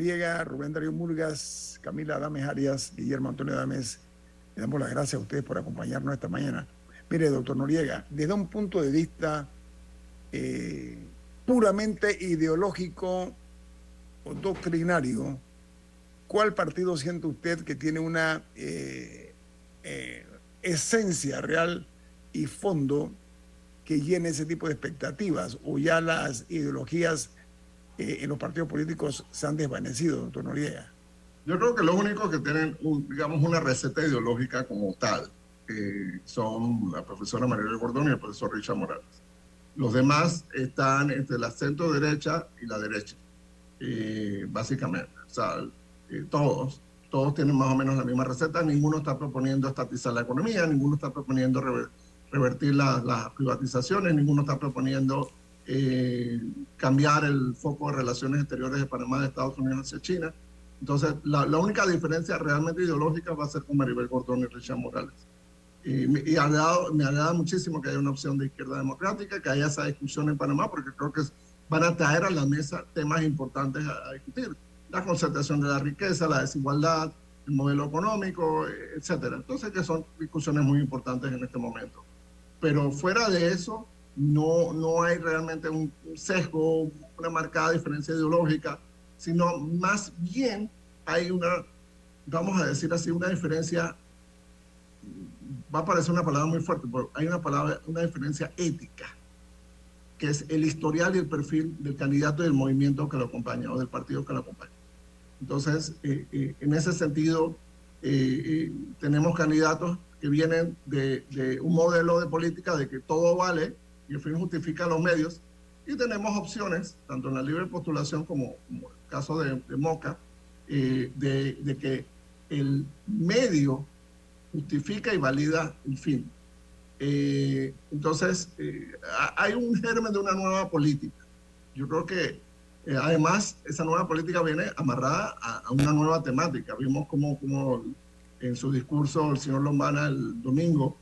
Noriega, Rubén Darío Murgas, Camila Adames Arias, Guillermo Antonio Adames, le damos las gracias a ustedes por acompañarnos esta mañana. Mire, doctor Noriega, desde un punto de vista eh, puramente ideológico o doctrinario, ¿cuál partido siente usted que tiene una eh, eh, esencia real y fondo que llene ese tipo de expectativas? ¿O ya las ideologías eh, en los partidos políticos se han desvanecido, doctor Noriega? Yo creo que los únicos que tienen, un- digamos, una receta ideológica como tal eh, son la profesora María Gordón y el profesor Richard Morales. Los demás están entre la centro derecha y la derecha, eh, básicamente. O sea, eh, todos, todos tienen más o menos la misma receta. Ninguno está proponiendo estatizar la economía, ninguno está proponiendo rever- revertir la- las privatizaciones, ninguno está proponiendo eh, cambiar el foco de relaciones exteriores de Panamá de Estados Unidos hacia China. Entonces, la, la única diferencia realmente ideológica va a ser con Maribel Gordón y Richard Morales. Y, y agrada- me agrada muchísimo que haya una opción de izquierda democrática, que haya esa discusión en Panamá, porque creo que van a traer a la mesa temas importantes a, a discutir. La concentración de la riqueza, la desigualdad, el modelo económico, etcétera. Entonces, que son discusiones muy importantes en este momento. Pero fuera de eso, no, no hay realmente un sesgo, una marcada diferencia ideológica, sino más bien hay una, vamos a decir así, una diferencia, va a parecer una palabra muy fuerte, pero hay una palabra, una diferencia ética, que es el historial y el perfil del candidato y del movimiento que lo acompaña o del partido que lo acompaña. Entonces, eh, eh, en ese sentido, eh, tenemos candidatos que vienen de un modelo de política de que todo vale y el fin justifica los medios, y tenemos opciones, tanto en la libre postulación como, como el caso de, de Moca, eh, de, de que el medio justifica y valida el fin. Eh, entonces, eh, ha- hay un germen de una nueva política. Yo creo que eh, además esa nueva política viene amarrada a, a una nueva temática. Vimos como, como en su discurso el señor Lombana el domingo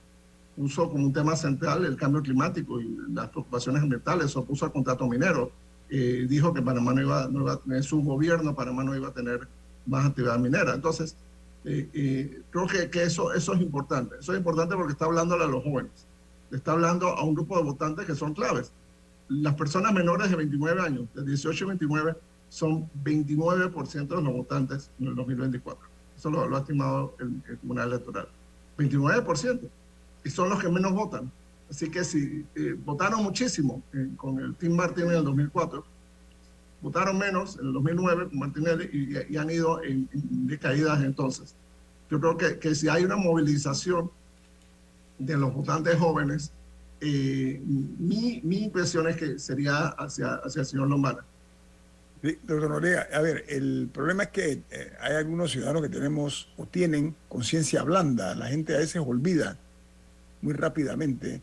puso como un tema central el cambio climático y las preocupaciones ambientales, opuso al contrato minero. Eh, dijo que Panamá no iba, no iba a tener su gobierno, Panamá no iba a tener más actividad minera. Entonces, eh, eh, creo que, que eso, eso es importante. Eso es importante porque está hablándole a los jóvenes. Está hablando a un grupo de votantes que son claves. Las personas menores de 29 años, de 18 y 29, son 29% de los votantes en el 2024. Eso lo, lo ha estimado el, el Tribunal Electoral. 29%. Y son los que menos votan. Así que si eh, votaron muchísimo eh, con el Team Martínez en el 2004, votaron menos en el 2009 con Martinelli y, y han ido en, en decaídas entonces. Yo creo que, que si hay una movilización de los votantes jóvenes, eh, mi, mi impresión es que sería hacia, hacia el señor Lombana. Sí, doctor Noriega, a ver, el problema es que eh, hay algunos ciudadanos que tenemos o tienen conciencia blanda. La gente a veces olvida muy rápidamente.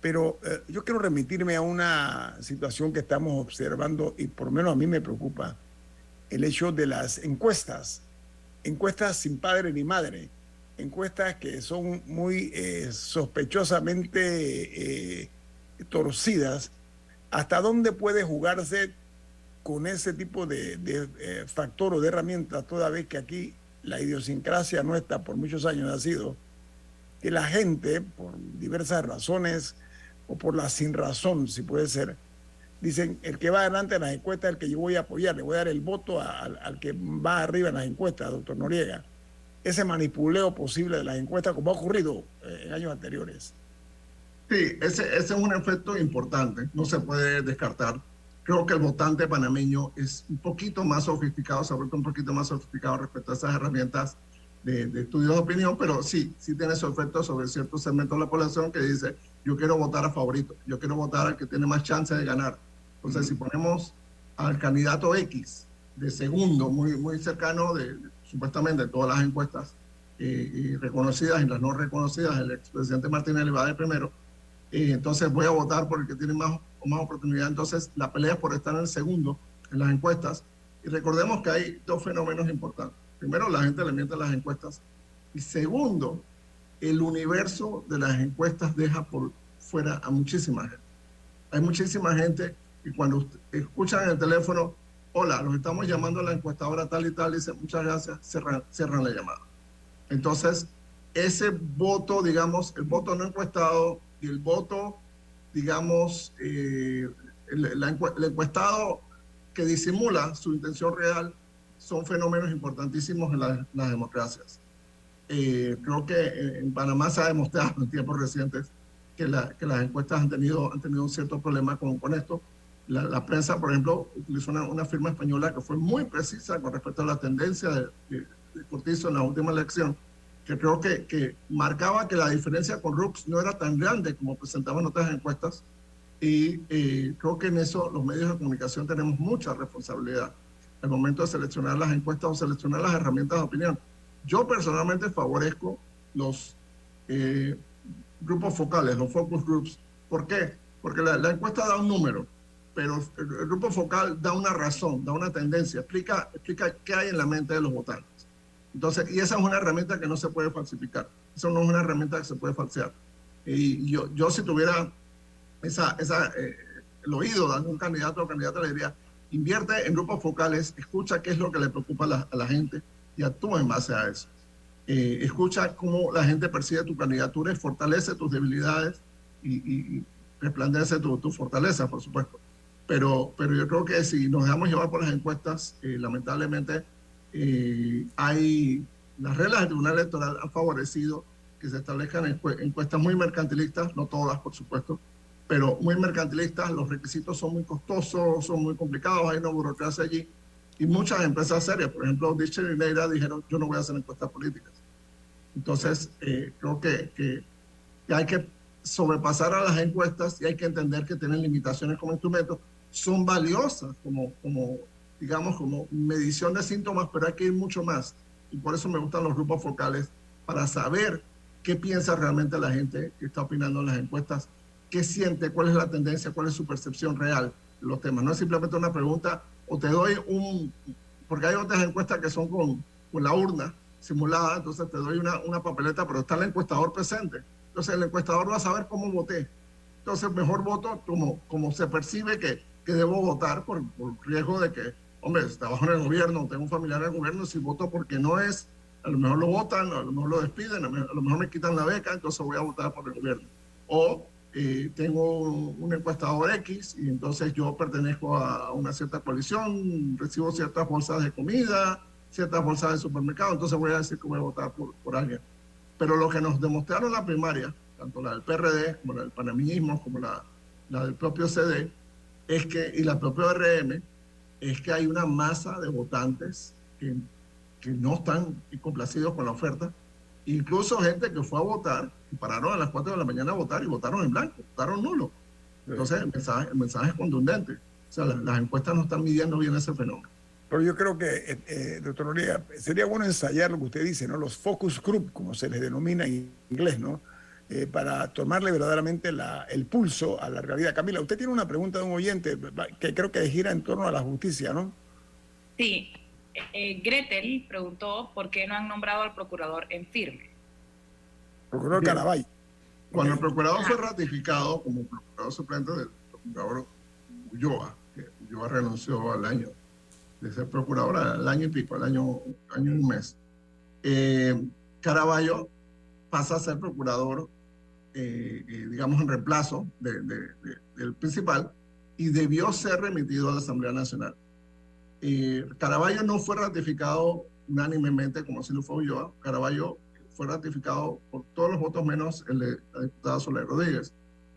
Pero eh, yo quiero remitirme a una situación que estamos observando y por lo menos a mí me preocupa, el hecho de las encuestas. Encuestas sin padre ni madre. Encuestas que son muy eh, sospechosamente eh, torcidas. ¿Hasta dónde puede jugarse con ese tipo de, eh, factor o de herramienta, toda vez que aquí la idiosincrasia nuestra por muchos años ha sido que la gente, por diversas razones o por la sin razón, si puede ser, dicen, el que va adelante en las encuestas es el que yo voy a apoyar, le voy a dar el voto a, al, al que va arriba en las encuestas, doctor Noriega. Ese manipuleo posible de las encuestas, como ha ocurrido eh, en años anteriores. Sí, ese, ese es un efecto importante, no se puede descartar. Creo que el votante panameño es un poquito más sofisticado, se ha vuelto un poquito más sofisticado respecto a esas herramientas de, de estudio de opinión, pero sí, sí tiene su efecto sobre cierto segmento de la población que dice, yo quiero votar a favorito, yo quiero votar al que tiene más chance de ganar. Entonces, si ponemos al candidato X de segundo, muy, muy cercano de, supuestamente, todas las encuestas, eh, y reconocidas y las no reconocidas, el expresidente Martínez Levaде primero, eh, entonces voy a votar por el que tiene más, más oportunidad. Entonces la pelea es por estar en el segundo en las encuestas. Y recordemos que hay dos fenómenos importantes. Primero, la gente le miente a las encuestas. Y segundo, el universo de las encuestas deja por fuera a muchísima gente. Hay muchísima gente y cuando escuchan el teléfono, hola, los estamos llamando a la encuestadora tal y tal, dice muchas gracias, cierran, cierran la llamada. Entonces, ese voto, digamos, el voto no encuestado y el voto, digamos, eh, el, el encuestado que disimula su intención real son fenómenos importantísimos en la- las democracias. Eh, creo que en Panamá se ha demostrado en tiempos recientes que, la- que las encuestas han tenido, han tenido un cierto problema con, con esto. La, la prensa, por ejemplo, utilizó una, una firma española que fue muy precisa con respecto a la tendencia de, de- de Cortizo en la última elección, que creo que, que marcaba que la diferencia con Rux no era tan grande como presentaban otras encuestas. Y eh, creo que en eso los medios de comunicación tenemos mucha responsabilidad al momento de seleccionar las encuestas o seleccionar las herramientas de opinión. Yo personalmente favorezco los eh, grupos focales, los focus groups. ¿Por qué? Porque la, la encuesta da un número, pero el, el grupo focal da una razón, da una tendencia, explica, explica qué hay en la mente de los votantes. Entonces, y esa es una herramienta que no se puede falsificar. Eso no es una herramienta que se puede falsear. Y yo, yo si tuviera esa, esa, eh, el oído de algún candidato o candidata, le diría, invierte en grupos focales, escucha qué es lo que le preocupa a la, a la gente y actúa en base a eso. Eh, escucha cómo la gente percibe tu candidatura y fortalece tus debilidades y, y- resplandece tu, tu fortaleza, por supuesto. Pero, pero yo creo que si nos dejamos llevar por las encuestas, eh, lamentablemente eh, hay las reglas del Tribunal Electoral han favorecido que se establezcan encue- encuestas muy mercantilistas, no todas, por supuesto, pero muy mercantilistas, los requisitos son muy costosos, son muy complicados, hay una burocracia allí. Y muchas empresas serias, por ejemplo, Dichter y Neira dijeron, yo no voy a hacer encuestas políticas. Entonces, eh, creo que, que- que hay que sobrepasar a las encuestas y hay que entender que tienen limitaciones como instrumento. Son valiosas como, como, digamos, como medición de síntomas, pero hay que ir mucho más. Y por eso me gustan los grupos focales, para saber qué piensa realmente la gente que está opinando en las encuestas, qué siente, cuál es la tendencia, cuál es su percepción real los temas. No es simplemente una pregunta o te doy un, porque hay otras encuestas que son con, con la urna simulada, entonces te doy una, una papeleta, pero está el encuestador presente. Entonces el encuestador va a saber cómo voté. Entonces mejor voto como, como se percibe que, que debo votar por, por riesgo de que, hombre, trabajo en el gobierno, tengo un familiar en el gobierno, si voto porque no es, a lo mejor lo votan, a lo mejor lo despiden, a lo mejor me quitan la beca, entonces voy a votar por el gobierno. O eh, tengo un, encuestador X y entonces yo pertenezco a una cierta coalición, recibo ciertas bolsas de comida, ciertas bolsas de supermercado, entonces voy a decir que voy a votar por, por alguien. Pero lo que nos demostraron la primaria, tanto la del PRD como la del panameñismo, como la, la del propio CD, es que, y la propia RM, es que hay una masa de votantes que, que no están complacidos con la oferta. Incluso gente que fue a votar, y pararon a las 4 de la mañana a votar y votaron en blanco, votaron nulo. Entonces el mensaje, el mensaje es contundente. O sea, las, las encuestas no están midiendo bien ese fenómeno. Pero yo creo que, eh, eh, doctor Noriega, sería bueno ensayar lo que usted dice, ¿no? Los focus group, como se les denomina en inglés, ¿no? Eh, para tomarle verdaderamente la- el pulso a la realidad. Camila, usted tiene una pregunta de un oyente que creo que gira en torno a la justicia, ¿no? Sí, eh, Gretel preguntó por qué no han nombrado al procurador en firme. Procurador. Carabay. Cuando el procurador fue ratificado como procurador suplente del procurador Ulloa, que Ulloa renunció al año de ser procurador al año y pico, al año, año y un mes, eh, Caraballo pasa a ser procurador, eh, eh, digamos, en reemplazo de- de- de- del principal y debió ser remitido a la Asamblea Nacional. Eh, Caraballo no fue ratificado unánimemente como si lo fue. Caraballo fue ratificado por todos los votos menos el de la Soler Rodríguez.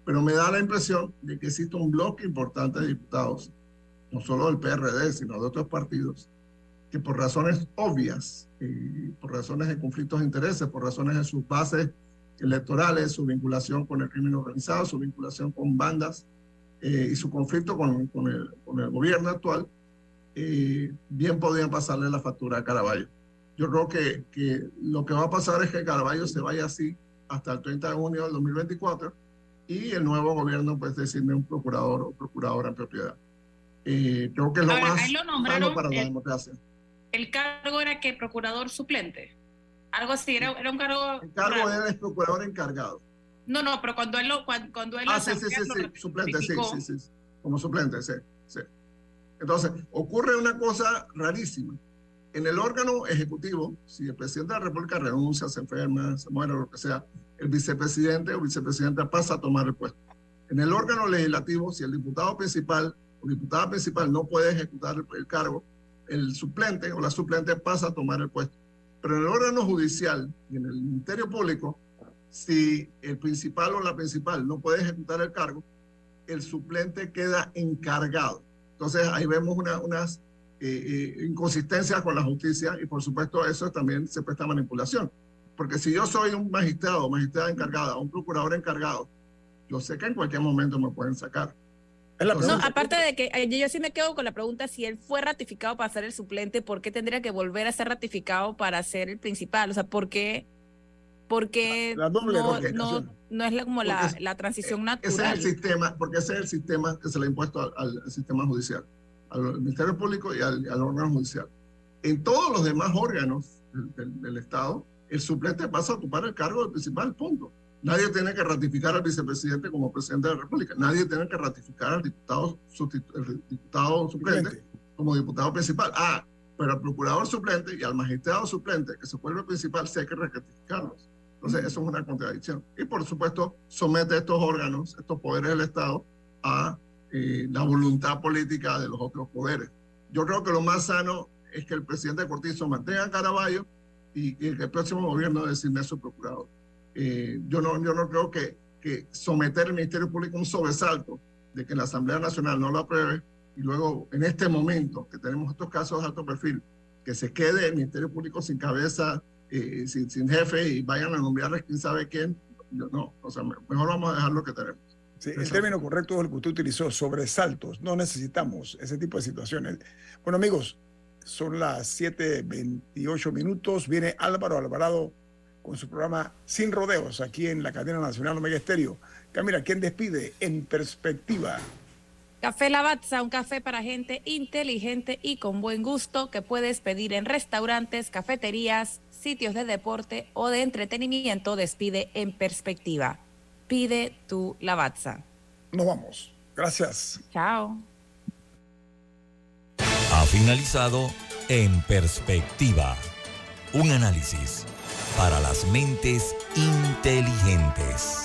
Pero me da la impresión de que existe un bloque importante de diputados, no solo del PRD, sino de otros partidos, que por razones obvias, eh, por razones de conflictos de intereses, por razones de sus bases electorales, su vinculación con el crimen organizado, su vinculación con bandas eh, y su conflicto con el gobierno actual, eh, bien podían pasarle la factura a Caraballo. Yo creo que, que lo que va a pasar es que Caraballo se vaya así hasta el 30 de junio del 2024 y el nuevo gobierno pues designe un procurador o procuradora en propiedad. Eh, creo que es lo más lo para la el- democracia. El cargo era que procurador suplente. Algo así, era, era un cargo. El cargo raro. él es procurador encargado. No, no, pero cuando él lo, cuando, cuando él Ah, sí, sí, sí, sí, suplente, sí, sí, sí, como suplente, sí, sí. Entonces, ocurre una cosa rarísima. En el órgano ejecutivo, si el presidente de la República renuncia, se enferma, se muere, lo que sea, el vicepresidente o vicepresidenta pasa a tomar el puesto. En el órgano legislativo, si el diputado principal o diputada principal no puede ejecutar el, el cargo, el suplente o la suplente pasa a tomar el puesto. Pero en el órgano judicial y en el Ministerio Público, si el principal o la principal no puede ejecutar el cargo, el suplente queda encargado. Entonces ahí vemos una- unas eh, eh, inconsistencias con la justicia y por supuesto eso también se presta a manipulación. Porque si yo soy un magistrado, magistrada encargada, un procurador encargado, yo sé que en cualquier momento me pueden sacar. No, aparte de que eh, yo sí me quedo con la pregunta, si él fue ratificado para ser el suplente, ¿por qué tendría que volver a ser ratificado para ser el principal? O sea, ¿por qué, por qué La doble no, no, no es como la, es- la transición Ese es natural? el sistema, porque ese es el sistema que se le ha impuesto al, al sistema judicial, al Ministerio Público y al, al órgano judicial. En todos los demás órganos del, del- del Estado, el suplente pasa a ocupar el cargo del principal, punto. Nadie tiene que ratificar al vicepresidente como presidente de la República. Nadie tiene que ratificar al diputado, el diputado suplente como diputado principal. Ah, pero al procurador suplente y al magistrado suplente, que se vuelve principal, sí hay que ratificarlos. Entonces, eso es una contradicción. Y por supuesto, somete estos órganos, estos poderes del Estado, a eh, la voluntad política de los otros poderes. Yo creo que lo más sano es que el presidente Cortizo mantenga a Caraballo y, que el próximo gobierno designe a su procurador. Eh, yo, no, yo no creo que, que someter al Ministerio Público a un sobresalto de que la Asamblea Nacional no lo apruebe y luego en este momento que tenemos estos casos de alto perfil, que se quede el Ministerio Público sin cabeza, eh, sin, sin jefe y vayan a nombrarles quién sabe quién, yo no, o sea, me- mejor vamos a dejar lo que tenemos. Sí, el término correcto es el que usted utilizó, sobresaltos. No necesitamos ese tipo de situaciones. Bueno, amigos, son las 7:28 minutos. Viene Álvaro Alvarado con su programa Sin Rodeos aquí en la cadena nacional Omega Estéreo. Camila, ¿quién despide en perspectiva? Café Lavazza, un café para gente inteligente y con buen gusto que puedes pedir en restaurantes, cafeterías, sitios de deporte o de entretenimiento. Despide en perspectiva. Pide tu Lavazza. Nos vamos. Gracias. Chao. Ha finalizado En Perspectiva, un análisis para las mentes inteligentes.